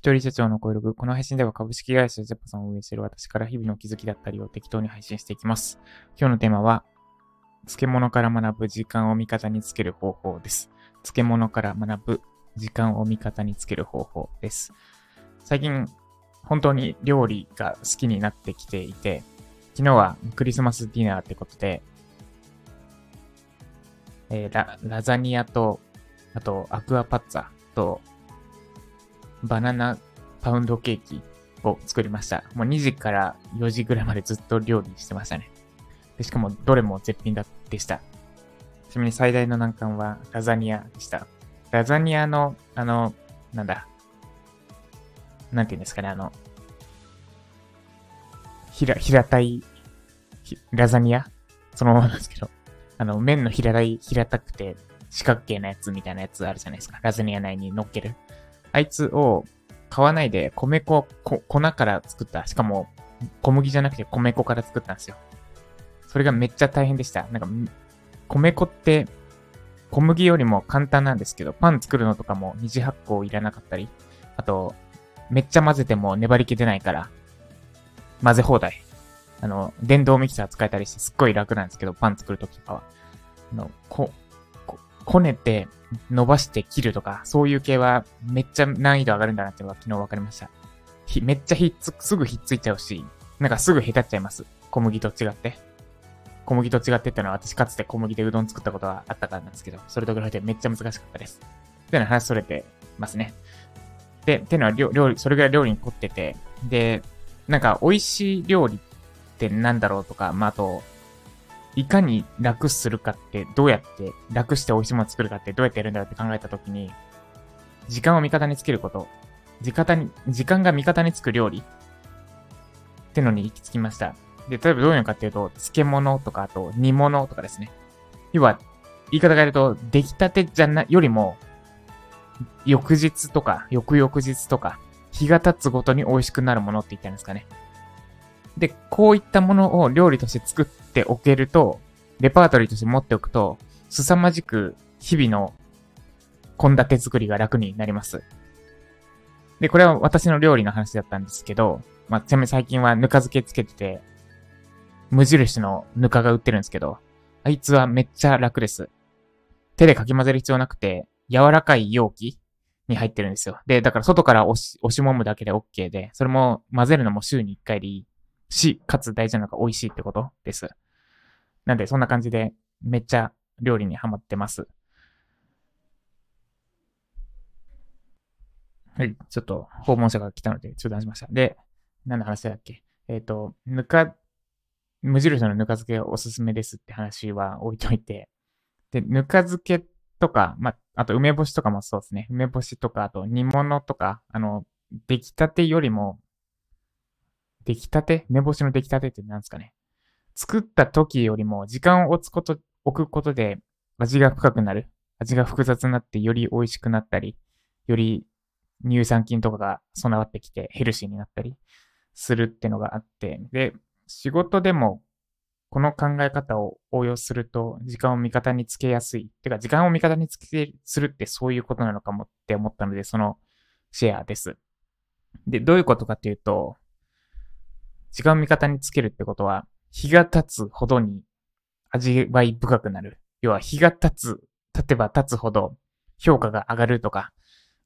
一人社長の声録。この配信では株式会社ジャパさんを運営している私から日々の気づきだったりを適当に配信していきます。今日のテーマは、漬物から学ぶ時間を味方につける方法です。漬物から学ぶ時間を味方につける方法です。最近、本当に料理が好きになってきていて、昨日はクリスマスディナーってことで、えー、ララザニアと、あとアクアパッツァとバナナパウンドケーキを作りました。もう2時から4時ぐらいまでずっと料理してましたね。でしかもどれも絶品だでした。ちなみに最大の難関はラザニアでした。ラザニアの、あの、なんだ、なんて言うんですかね、あの、平、平たい、ラザニア？そのままなんですけど、あの、麺の平たい、平たくて四角形なやつみたいなやつあるじゃないですか。ラザニア内に乗っける。あいつを買わないで米粉、粉から作った。しかも小麦じゃなくて米粉から作ったんですよ。それがめっちゃ大変でした。なんか、米粉って小麦よりも簡単なんですけど、パン作るのとかも二次発酵いらなかったり、あと、めっちゃ混ぜても粘り気出ないから、混ぜ放題。あの、電動ミキサー使えたりしてすっごい楽なんですけど、パン作るときとかは。あの、こ、こねて、伸ばして切るとか、そういう系はめっちゃ難易度上がるんだなっていうのが昨日分かりました。ひ、めっちゃひっつ、すぐひっついちゃうし、なんかすぐへたっちゃいます。小麦と違って。小麦と違ってってのは私かつて小麦でうどん作ったことがあったからなんですけど、それと比べてめっちゃ難しかったです。っていうのは話それてますね。で、っていうのは料理、それぐらい料理に凝ってて、で、なんか美味しい料理ってなんだろうとか、まあ、あと、いかに楽するかってどうやって楽して美味しいもの作るかってどうやってやるんだろうって考えたときに、時間を味方につけること、時間に、時間が味方につく料理ってのに行き着きました。で、例えばどういうのかっていうと、漬物とか、あと煮物とかですね。要は、言い方変えると、出来たてじゃな、よりも、翌日とか、翌々日とか、日が経つごとに美味しくなるものって言ったんですかね。で、こういったものを料理として作っておけると、レパートリーとして持っておくと、凄まじく日々の献立作りが楽になります。で、これは私の料理の話だったんですけど、まあ、ちなみに最近はぬか漬けつけてて、無印のぬかが売ってるんですけど、あいつはめっちゃ楽です。手でかき混ぜる必要なくて、柔らかい容器に入ってるんですよ。で、だから外から押し、押し揉むだけで OK で、それも混ぜるのも週に1回でいいし、かつ大事なのが美味しいってことです。なんで、そんな感じで、めっちゃ料理にハマってます。はい、ちょっと訪問者が来たので中断しました。で、何の話だっけ？えっ、ー、と、ぬか、無印のぬか漬けおすすめですって話は置いといて、で、ぬか漬けとか、まあ、と梅干しとかもそうですね。梅干しとか、あと煮物とか、あの、出来たてよりも出来たて？梅干しの出来たてって何ですかね？作った時よりも時間を置くこと、置くことで味が深くなる。味が複雑になってより美味しくなったり、より乳酸菌とかが備わってきてヘルシーになったりするってのがあって、で、仕事でもこの考え方を応用すると時間を味方につけやすい。てか時間を味方につけするってそういうことなのかもって思ったので、そのシェアです。で、どういうことかっていうと、時間を味方につけるってことは、日が経つほどに味わい深くなる。要は日が経つ、経てば経つほど評価が上がるとか、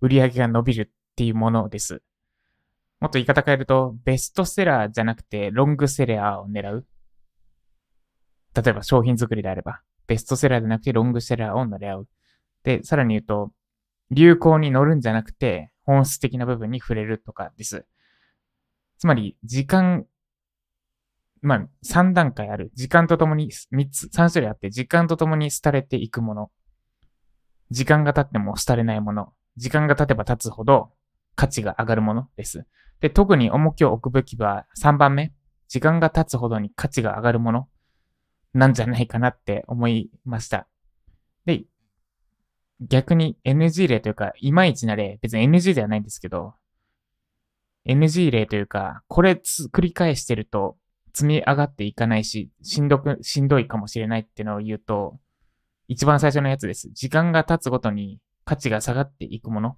売り上げが伸びるっていうものです。もっと言い方変えると、ベストセラーじゃなくてロングセラーを狙う。例えば商品作りであれば、ベストセラーじゃなくてロングセラーを狙う。で、さらに言うと、流行に乗るんじゃなくて、本質的な部分に触れるとかです。つまり、時間ま、3段階ある。時間とともに、3つ、3種類あって、時間とともに廃れていくもの。時間が経っても廃れないもの。時間が経てば経つほど価値が上がるものです。で、特に重きを置くべきは3番目。時間が経つほどに価値が上がるものなんじゃないかなって思いました。で、逆に NG 例というか、いまいちな例、別に NG ではないんですけど、NG 例というか、これ繰り返してると積み上がっていかないし、しんどく、しんどいかもしれないってのを言うと、一番最初のやつです。時間が経つごとに価値が下がっていくもの。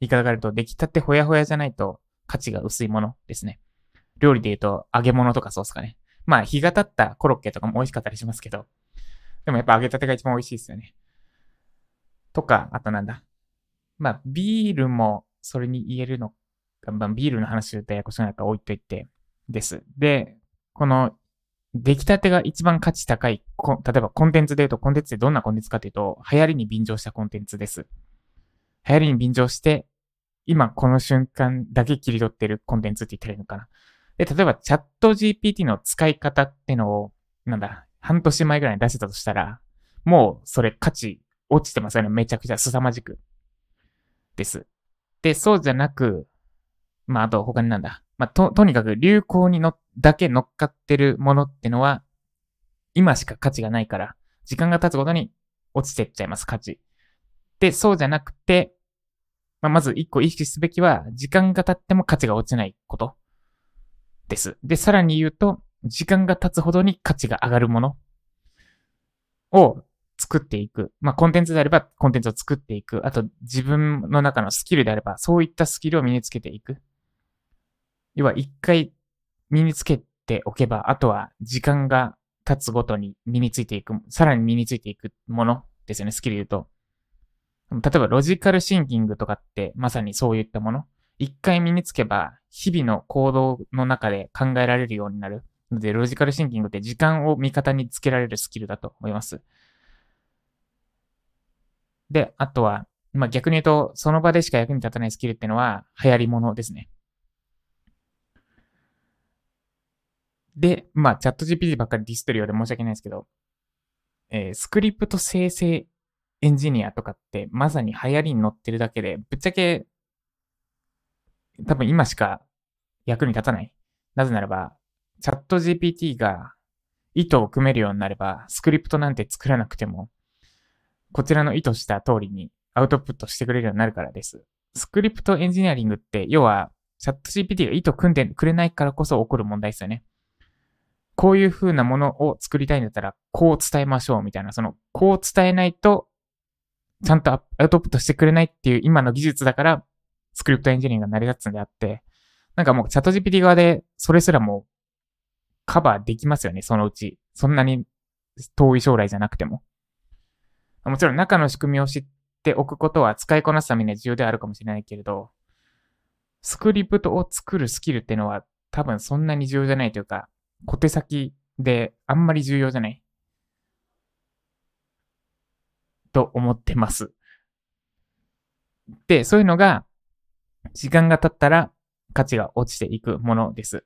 言い方があると、出来たてほやほやじゃないと価値が薄いものですね。料理で言うと揚げ物とかそうっすかね。まあ、日が経ったコロッケとかも美味しかったりしますけど、でもやっぱ揚げたてが一番美味しいですよね。とか、あとなんだ。まあ、ビールもそれに言えるのか、まあ、ビールの話するとややこしくないから置いといてです。で、この、出来たてが一番価値高い、例えばコンテンツで言うと、コンテンツってどんなコンテンツかというと、流行りに便乗したコンテンツです。流行りに便乗して、今この瞬間だけ切り取ってるコンテンツって言ったらいいのかな。で、例えばチャット GPT の使い方ってのを、なんだ、半年前ぐらいに出せたとしたら、もうそれ価値落ちてますよね。めちゃくちゃ凄まじく。です。で、そうじゃなく、まあ、あと他になんだ。まあ、と、とにかく流行にの、だけ乗っかってるものってのは、今しか価値がないから、時間が経つごとに落ちてっちゃいます、価値。で、そうじゃなくて、まあ、まず一個意識すべきは、時間が経っても価値が落ちないことです。で、さらに言うと、時間が経つほどに価値が上がるものを作っていく。まあ、コンテンツであればコンテンツを作っていく。あと、自分の中のスキルであれば、そういったスキルを身につけていく。要は、一回身につけておけば、あとは時間が経つごとに身についていく、さらに身についていくものですよね、スキル言うと。例えば、ロジカルシンキングとかって、まさにそういったもの。一回身につけば、日々の行動の中で考えられるようになる。ので、ロジカルシンキングって時間を味方につけられるスキルだと思います。で、あとは、まあ、逆に言うと、その場でしか役に立たないスキルっていうのは、流行り物ですね。で、まあ、チャット GPT ばっかりディスってるようで申し訳ないですけど、えー、スクリプト生成エンジニアとかって、まさに流行りに乗ってるだけで、ぶっちゃけ、多分今しか役に立たない。なぜならば、チャット GPT が意図を組めるようになれば、スクリプトなんて作らなくても、こちらの意図した通りにアウトプットしてくれるようになるからです。スクリプトエンジニアリングって、要は、チャット GPT が意図組んでくれないからこそ起こる問題ですよね。こういう風なものを作りたいんだったら、こう伝えましょうみたいな、その、こう伝えないと、ちゃんとアウトプットしてくれないっていう今の技術だから、スクリプトエンジニアが成り立つんであって、なんかもうチャット GPT 側でそれすらもカバーできますよね、そのうち。そんなに遠い将来じゃなくても。もちろん中の仕組みを知っておくことは使いこなすためには重要であるかもしれないけれど、スクリプトを作るスキルっていうのは多分そんなに重要じゃないというか、小手先であんまり重要じゃない。と思ってます。で、そういうのが、時間が経ったら価値が落ちていくものです。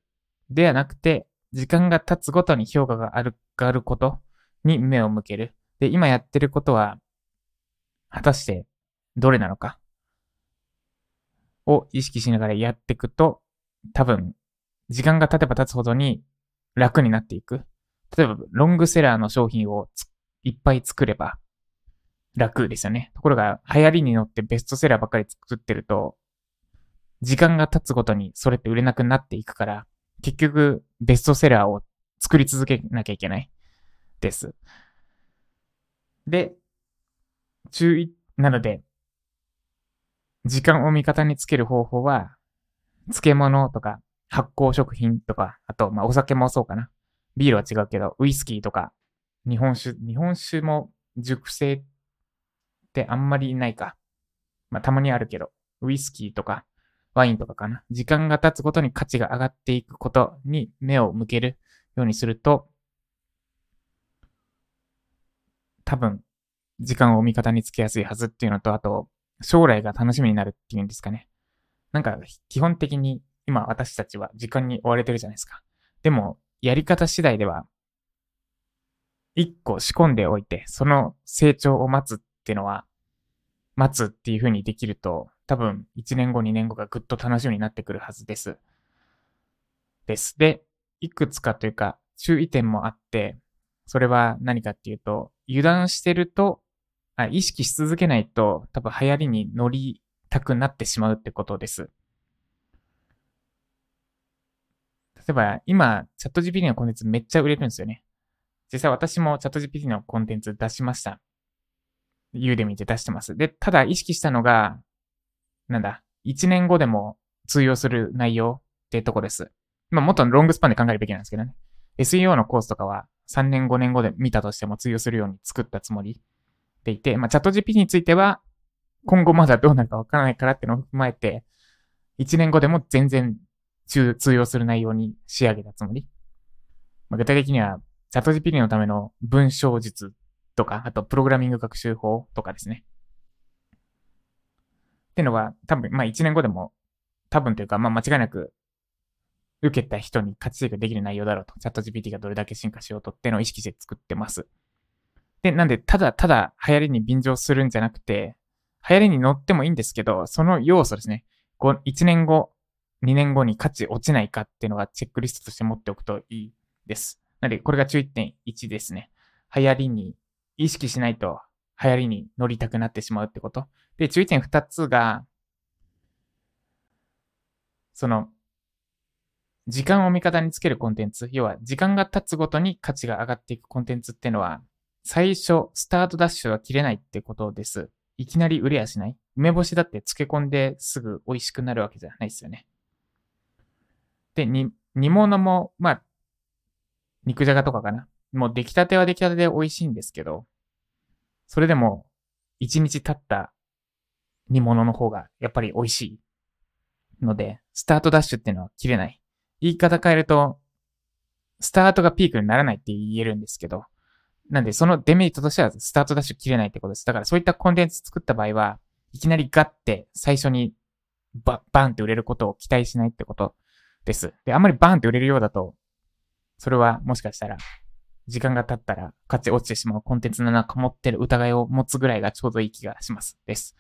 ではなくて、時間が経つごとに評価がある、があることに目を向ける。で、今やってることは、果たしてどれなのか？を意識しながらやっていくと、多分、時間が経てば経つほどに楽になっていく。例えば、ロングセラーの商品をいっぱい作れば楽ですよね。ところが、流行りに乗ってベストセラーばっかり作ってると、時間が経つごとにそれって売れなくなっていくから、結局、ベストセラーを作り続けなきゃいけない。です。で、注意、なので、時間を味方につける方法は、漬物とか発酵食品とか、あと、まあ、お酒もそうかな。ビールは違うけど、ウイスキーとか、日本酒、日本酒も熟成ってあんまりないか。まあ、たまにあるけど、ウイスキーとか、ワインとかかな。時間が経つごとに価値が上がっていくことに目を向けるようにすると、多分、時間を味方につけやすいはずっていうのと、あと、将来が楽しみになるっていうんですかね。なんか、基本的に今私たちは時間に追われてるじゃないですか。でも、やり方次第では、一個仕込んでおいて、その成長を待つっていうのは、待つっていう風にできると、多分1年後、2年後がぐっと楽しみになってくるはずです。です。で、いくつかというか、注意点もあって、それは何かっていうと、油断してると、あ意識し続けないと多分流行りに乗りたくなってしまうってことです。例えば、今、チャット GPT のコンテンツめっちゃ売れるんですよね。実際私もチャット GPT のコンテンツ出しました。ユーデミで出してます。で、ただ意識したのが、なんだ、1年後でも通用する内容ってとこです。まあ、もっとロングスパンで考えるべきなんですけどね。SEO のコースとかは3年5年後で見たとしても通用するように作ったつもりでいて、まあ、チャット GPT については今後まだどうなるかわからないからってのを踏まえて、1年後でも全然通用する内容に仕上げたつもり。まあ、具体的には、チャット GPT のための文章術とか、あとプログラミング学習法とかですね。っていうのは、多分、まあ1年後でも、多分というか、まあ間違いなく、受けた人に価値提供できる内容だろうと。チャット GPT がどれだけ進化しようとってのを意識して作ってます。で、なんで、ただただ流行りに便乗するんじゃなくて、流行りに乗ってもいいんですけど、その要素ですね。1年後、2年後に価値落ちないかっていうのがチェックリストとして持っておくといいです。なので、これが注意点1ですね。流行りに意識しないと流行りに乗りたくなってしまうってこと。で、注意点2つが、その、時間を味方につけるコンテンツ。要は、時間が経つごとに価値が上がっていくコンテンツっていうのは、最初、スタートダッシュは切れないってことです。いきなり売れやしない梅干しだって漬け込んですぐ美味しくなるわけじゃないですよね。で、煮物も、まあ、肉じゃがとかかな。もう出来たては出来たてで美味しいんですけど、それでも、一日経った煮物の方がやっぱり美味しいので、スタートダッシュっていうのは切れない。言い方変えると、スタートがピークにならないって言えるんですけど、なんでそのデメリットとしてはスタートダッシュ切れないってことです。だからそういったコンテンツ作った場合は、いきなりガッて最初にババンって売れることを期待しないってことです。で、あんまりバーンって売れるようだと、それはもしかしたら、時間が経ったら価値落ちてしまうコンテンツの中持ってる疑いを持つぐらいがちょうどいい気がします。です。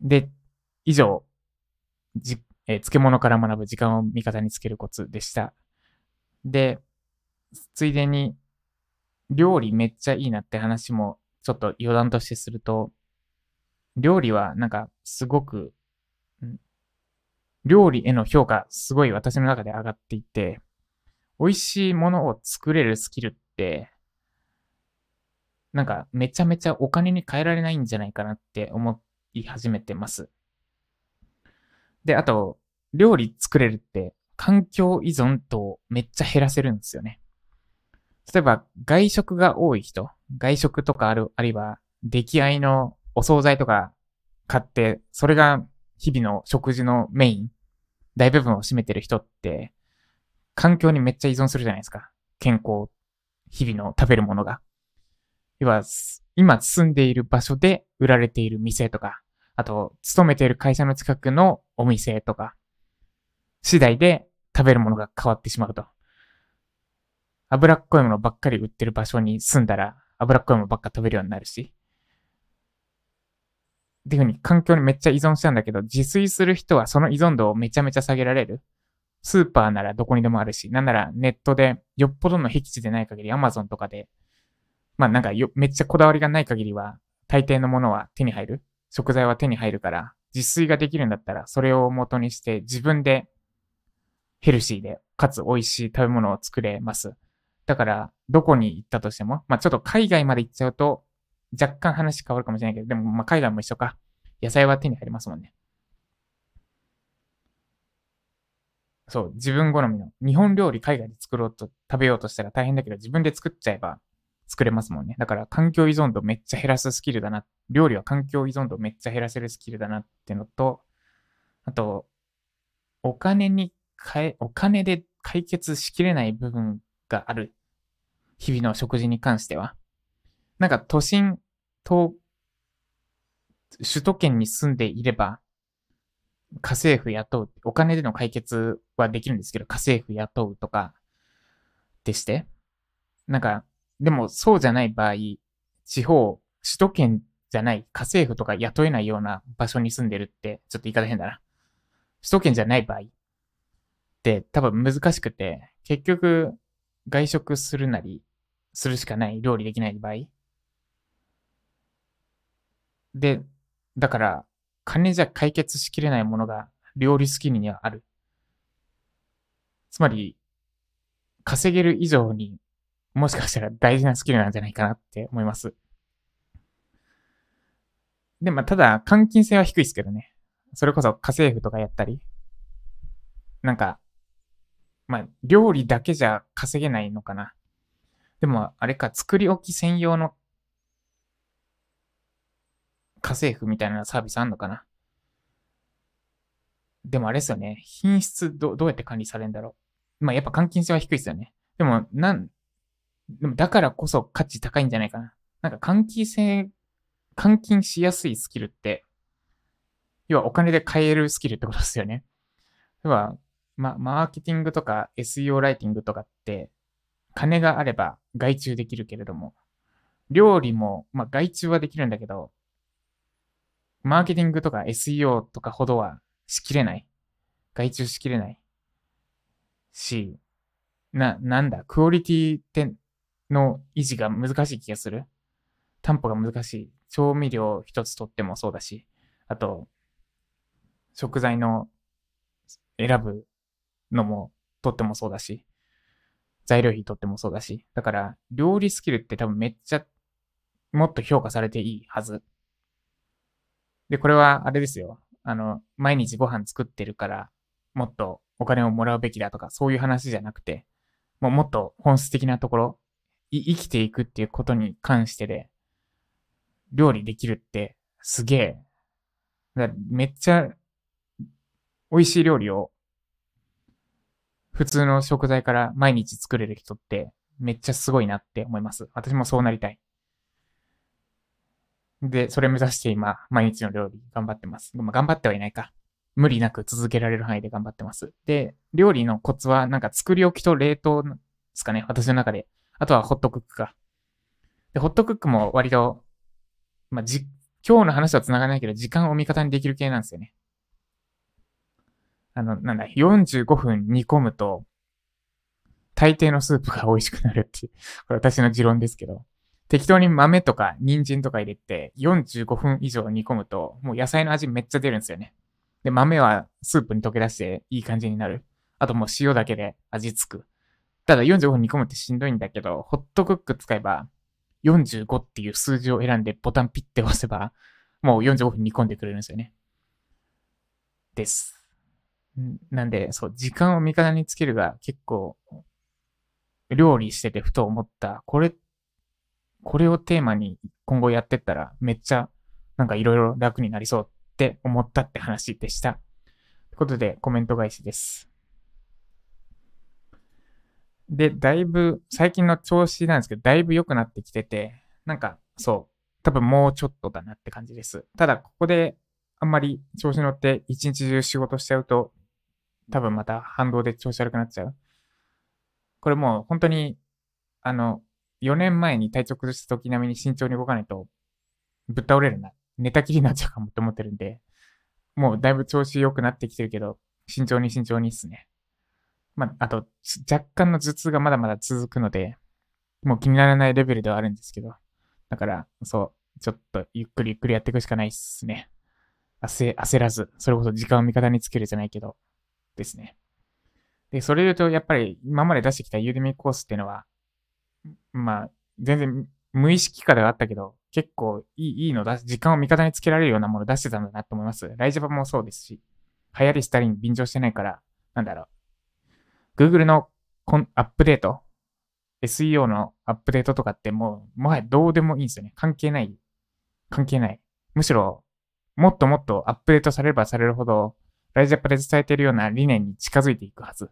で、以上、じ、えー、漬物から学ぶ時間を味方につけるコツでした。で、ついでに、料理めっちゃいいなって話もちょっと余談としてすると、料理はなんかすごく料理への評価、すごい私の中で上がっていて、美味しいものを作れるスキルって、なんかめちゃめちゃお金に変えられないんじゃないかなって思い始めてます。で、あと、料理作れるって環境依存とめっちゃ減らせるんですよね。例えば、外食が多い人、外食とかある、あるいは、出来合いのお惣菜とか買って、それが日々の食事のメイン、大部分を占めてる人って、環境にめっちゃ依存するじゃないですか。健康、日々の食べるものが。要は、今住んでいる場所で売られている店とか、あと、勤めている会社の近くのお店とか、次第で食べるものが変わってしまうと。脂っこいものばっかり売ってる場所に住んだら、脂っこいものばっか食べるようになるし、っていうふうに環境にめっちゃ依存したんだけど、自炊する人はその依存度をめちゃめちゃ下げられる。スーパーならどこにでもあるし、なんならネットでよっぽどの僻地でない限り、アマゾンとかで、まあなんかよめっちゃこだわりがない限りは、大抵のものは手に入る。食材は手に入るから、自炊ができるんだったら、それを元にして自分でヘルシーで、かつ美味しい食べ物を作れます。だから、どこに行ったとしても、まあちょっと海外まで行っちゃうと、若干話変わるかもしれないけど、でも、まあ、海外も一緒か。野菜は手に入りますもんね。そう、自分好みの。日本料理海外で作ろうと、食べようとしたら大変だけど、自分で作っちゃえば作れますもんね。だから、環境依存度めっちゃ減らすスキルだな。料理は環境依存度めっちゃ減らせるスキルだなっていうのと、あと、お金に変え、お金で解決しきれない部分がある。日々の食事に関しては。なんか都心、と、首都圏に住んでいれば、家政婦雇う、お金での解決はできるんですけど、家政婦雇うとか、でして。なんか、でもそうじゃない場合、地方、首都圏じゃない家政婦とか雇えないような場所に住んでるって、ちょっと言い方変だな。首都圏じゃない場合って多分難しくて、結局外食するなり、するしかない、料理できない場合で、だから、金じゃ解決しきれないものが料理スキルにはある。つまり、稼げる以上にもしかしたら大事なスキルなんじゃないかなって思います。でも、ただ、換金性は低いですけどね。それこそ家政婦とかやったり。なんか、まあ、料理だけじゃ稼げないのかな。でも、あれか、作り置き専用の家政婦みたいなサービスあんのかな？でもあれですよね。品質ど、どうやって管理されるんだろう？まあ、やっぱ換金性は低いですよね。でも、なん、でもだからこそ価値高いんじゃないかな。なんか換金性、換金しやすいスキルって、要はお金で買えるスキルってことですよね。要は、ま、マーケティングとか SEO ライティングとかって、金があれば外注できるけれども、料理も、まあ、外注はできるんだけど、マーケティングとか SEO とかほどはしきれない。外注しきれない。し、な、なんだ、クオリティっての維持が難しい気がする。担保が難しい。調味料一つとってもそうだし、あと、食材の選ぶのもとってもそうだし、材料費とってもそうだし、だから料理スキルって多分めっちゃもっと評価されていいはず。で、これはあれですよ。あの、毎日ご飯作ってるから、もっとお金をもらうべきだとか、そういう話じゃなくて、もうもっと本質的なところ、生きていくっていうことに関してで、料理できるってすげえ。めっちゃ美味しい料理を普通の食材から毎日作れる人ってめっちゃすごいなって思います。私もそうなりたい。で、それ目指して今、毎日の料理頑張ってます。まあ、頑張ってはいないか。無理なく続けられる範囲で頑張ってます。で、料理のコツは、なんか作り置きと冷凍ですかね、私の中で。あとはホットクックか。で、ホットクックも割と、まあ、じ、今日の話は繋がらないけど、時間を味方にできる系なんですよね。あの、なんだ、45分煮込むと、大抵のスープが美味しくなるっていう、これ私の持論ですけど。適当に豆とか人参とか入れて45分以上煮込むと、もう野菜の味めっちゃ出るんですよね。で、豆はスープに溶け出していい感じになる。あともう塩だけで味つく。ただ45分煮込むってしんどいんだけど、ホットクック使えば45っていう数字を選んでボタンピッて押せば、もう45分煮込んでくれるんですよね。です。なんで、そう、時間を味方につけるが結構、料理しててふと思った。これこれをテーマに今後やってったらめっちゃなんかいろいろ楽になりそうって思ったって話でした。ということでコメント返しです。で、だいぶ、最近の調子なんですけど、だいぶ良くなってきてて、なんか、そう、多分もうちょっとだなって感じです。ただ、ここであんまり調子乗って一日中仕事しちゃうと、多分また反動で調子悪くなっちゃう。これもう本当に、あの、4年前に体調崩した時並みに慎重に動かないと、ぶっ倒れるな。寝たきりになっちゃうかもって思ってるんで、もうだいぶ調子良くなってきてるけど、慎重に慎重にっすね。まあ、あと、若干の頭痛がまだまだ続くので、もう気にならないレベルではあるんですけど、だから、そう、ちょっとゆっくりゆっくりやっていくしかないっすね。焦、焦らず、それこそ時間を味方につけるじゃないけど、ですね。で、それ言うと、やっぱり今まで出してきたユーデミコースっていうのは、まあ、全然無意識化ではあったけど、結構いいいいのだ、時間を味方につけられるようなもの出してたんだなと思います。ライジャパもそうですし、流行りしたりに便乗してないから、なんだろう。Google のコンアップデート SEO のアップデートとかってもう、もはやどうでもいいんですよね。関係ない。関係ない。むしろ、もっともっとアップデートされればされるほど、ライジャパで伝えているような理念に近づいていくはず。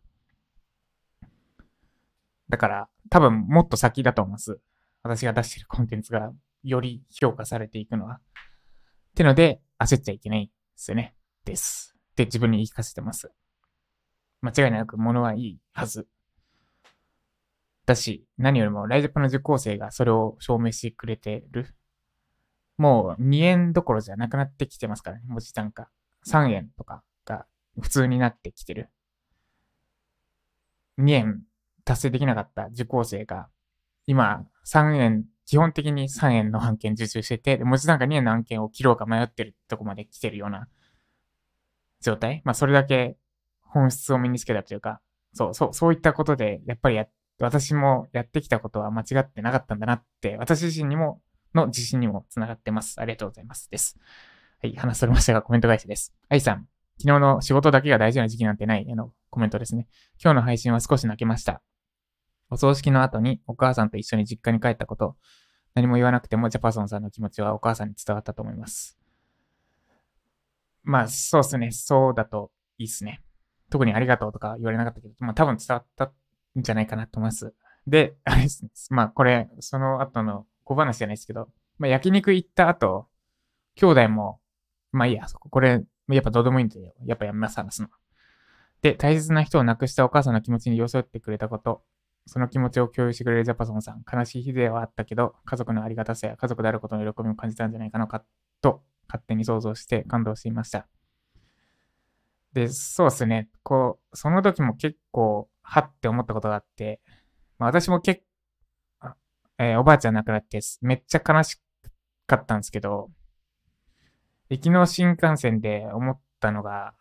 だから、多分もっと先だと思います。私が出してるコンテンツがより評価されていくのは。ってので、焦っちゃいけないですよね。です。って自分に言い聞かせてます。間違いなく物はいいはず。だし、何よりもライジャパの受講生がそれを証明してくれてる。もう2円どころじゃなくなってきてますからね、文字単価。3円とかが普通になってきてる。2円達成できなかった受講生が、今、3円、基本的に3円の案件受注してて、文字単価2円の案件を切ろうか迷ってるとこまで来てるような状態。まあ、それだけ本質を身につけたというか、そう、そう、そういったことで、やっぱりや、私もやってきたことは間違ってなかったんだなって、私自身にもの自信にもつながってます。ありがとうございます。です。はい、話されましたがコメント返しです。愛さん、昨日の仕事だけが大事な時期なんてない、あの、コメントですね。今日の配信は少し泣けました。お葬式の後にお母さんと一緒に実家に帰ったこと、何も言わなくてもジャパソンさんの気持ちはお母さんに伝わったと思います。まあ、そうですね。そうだといいっすね。特にありがとうとか言われなかったけど、まあ多分伝わったんじゃないかなと思います。で、あれですね。まあこれ、その後の小話じゃないですけど、まあ焼肉行った後、兄弟も、まあいいや、そこ、これ、やっぱどうでもいいんだよ。やっぱやめます、話すの。で、大切な人を亡くしたお母さんの気持ちに寄せてくれたこと、その気持ちを共有してくれるジャパソンさん、悲しい日ではあったけど、家族のありがたさや家族であることの喜びも感じたんじゃないかなかと、勝手に想像して感動していました。で、そうですね。こう、その時も結構、はって思ったことがあって、まあ、私も結構、えー、おばあちゃん亡くなって、めっちゃ悲しかったんですけど、行きの新幹線で思ったのが、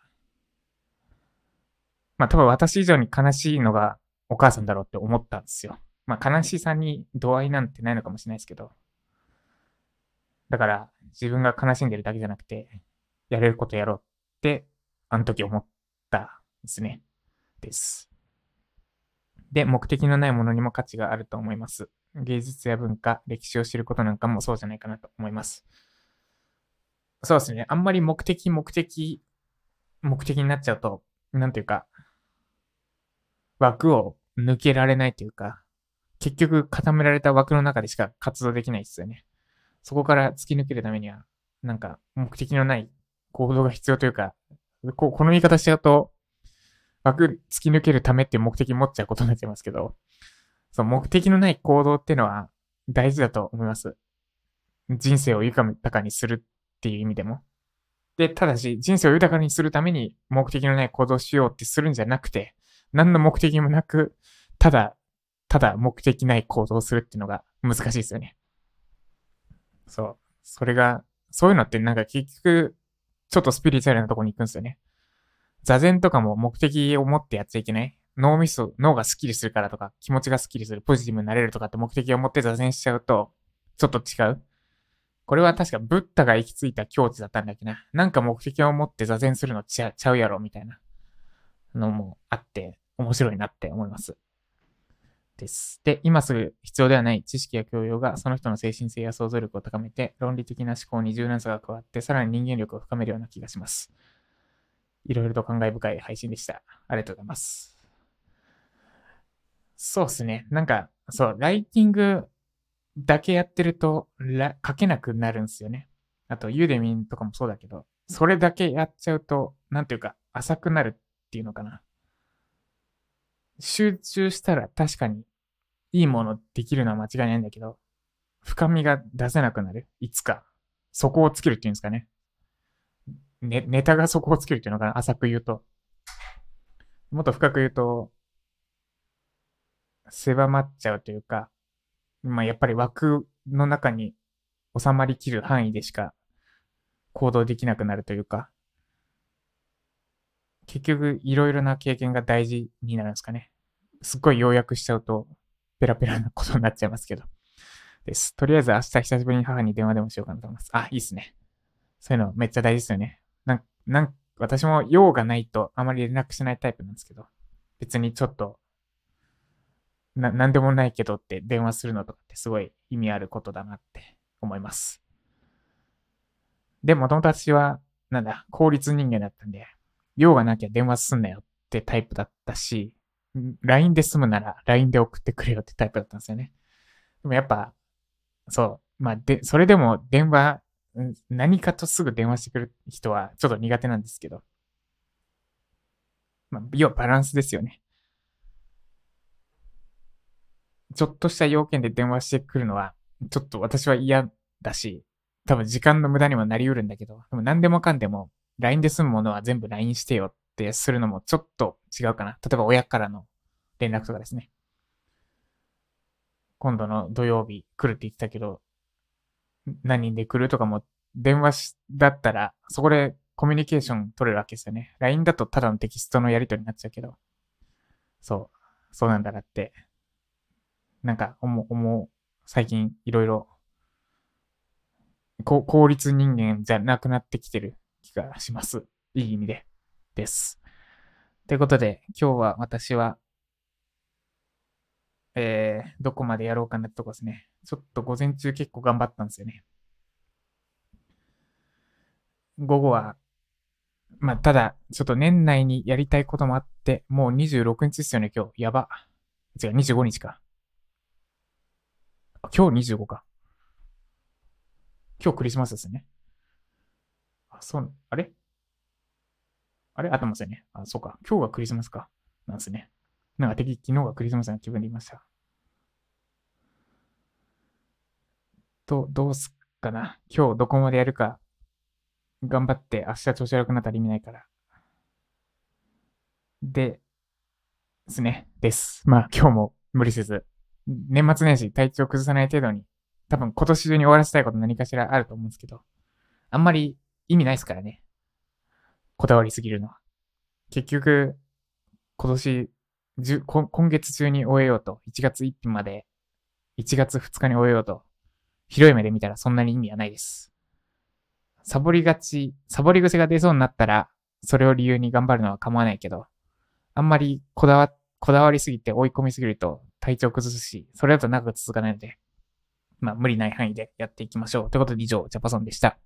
まあ多分私以上に悲しいのがお母さんだろうって思ったんですよ。まあ悲しさに度合いなんてないのかもしれないですけど。だから自分が悲しんでるだけじゃなくて、やれることやろうってあの時思ったんですね。です。で、目的のないものにも価値があると思います。芸術や文化、歴史を知ることなんかもそうじゃないかなと思います。そうですね。あんまり目的、目的、目的になっちゃうと、なんていうか、枠を抜けられないというか、結局固められた枠の中でしか活動できないですよね。そこから突き抜けるためには、なんか目的のない行動が必要というか、ここの言い方しちゃうと、枠突き抜けるためっていう目的持っちゃうことになっちゃいますけど、その目的のない行動っていうのは大事だと思います。人生を豊かにするっていう意味でも。で、ただし、人生を豊かにするために目的のない行動をしようってするんじゃなくて、何の目的もなく、ただ、ただ目的ない行動をするっていうのが難しいですよね。そう。それが、そういうのってなんか結局、ちょっとスピリチュアルなとこに行くんですよね。座禅とかも目的を持ってやっちゃいけない脳みそ、脳がスッキリするからとか、気持ちがスッキリする、ポジティブになれるとかって目的を持って座禅しちゃうと、ちょっと違う。これは確かブッダが行き着いた境地だったんだっけな。なんか目的を持って座禅するのちゃちゃうやろ、みたいなのもあって、面白いなって思います。です。で、今すぐ必要ではない知識や教養がその人の精神性や想像力を高めて、論理的な思考に柔軟さが加わって、さらに人間力を深めるような気がします。いろいろと感慨深い配信でした。ありがとうございます。そうっすね。なんか、そう、ライティングだけやってると、書けなくなるんですよね。あと、ユーデミンとかもそうだけど、それだけやっちゃうと、なんていうか、浅くなるっていうのかな。集中したら確かにいいものできるのは間違いないんだけど、深みが出せなくなる。いつか。そこをつけるっていうんですかね。ね、ネタがそこをつけるっていうのかな。浅く言うと。もっと深く言うと、狭まっちゃうというか、まあやっぱり枠の中に収まりきる範囲でしか行動できなくなるというか、結局いろいろな経験が大事になるんですかね。すっごい要約しちゃうとペラペラなことになっちゃいますけど。です。とりあえず明日久しぶりに母に電話でもしようかなと思います。あ、いいっすね。そういうのめっちゃ大事ですよね。なん、なん、私も用がないとあまり連絡しないタイプなんですけど、別にちょっとな、なんでもないけどって電話するのとかってすごい意味あることだなって思います。で、もともと私は、なんだ、効率人間だったんで、用がなきゃ電話すんなよってタイプだったし、LINE で済むなら LINE で送ってくれよってタイプだったんですよね。でもやっぱ、そう、まあ、で、それでも電話、何かとすぐ電話してくる人はちょっと苦手なんですけど、まあ、要はバランスですよね。ちょっとした要件で電話してくるのは、ちょっと私は嫌だし、多分時間の無駄にもなりうるんだけど、でも何でもかんでも LINE で済むものは全部 LINE してよってするのもちょっと違うかな。例えば親からの連絡とかですね。今度の土曜日来るって言ってたけど、何人で来るとかも電話しだったら、そこでコミュニケーション取れるわけですよね。LINE だとただのテキストのやり取りになっちゃうけど。そう。そうなんだなってなんか、思う、思う、最近いろいろこ効率人間じゃなくなってきてる気がします。いい意味で。です。ということで、今日は私は、えー、どこまでやろうかなってとこですね。ちょっと午前中結構頑張ったんですよね。午後は、まあ、ただ、ちょっと年内にやりたいこともあって、もう26日ですよね、今日。やば。違う、25日か。今日25か。今日クリスマスですね。あ、そう、あれ？あれ？合ってますよね。あ、そうか。今日がクリスマスか。なんですね。なんか敵、昨日がクリスマスな気分でいました。ど、どうすっかな。今日どこまでやるか。頑張って明日調子悪くなったら意味ないから。で、ですね。です。まあ今日も無理せず、年末年始体調崩さない程度に、多分今年中に終わらせたいこと何かしらあると思うんですけど、あんまり意味ないですからね。こだわりすぎるのは。結局、今年、今月中に終えようと、1月1日まで、1月2日に終えようと、広い目で見たらそんなに意味はないです。サボりがち、サボり癖が出そうになったら、それを理由に頑張るのは構わないけど、あんまりこだわ、こだわりすぎて追い込みすぎると体調崩すし、それだと長く続かないので、まあ無理ない範囲でやっていきましょう。ということで以上、ジャパソンでした。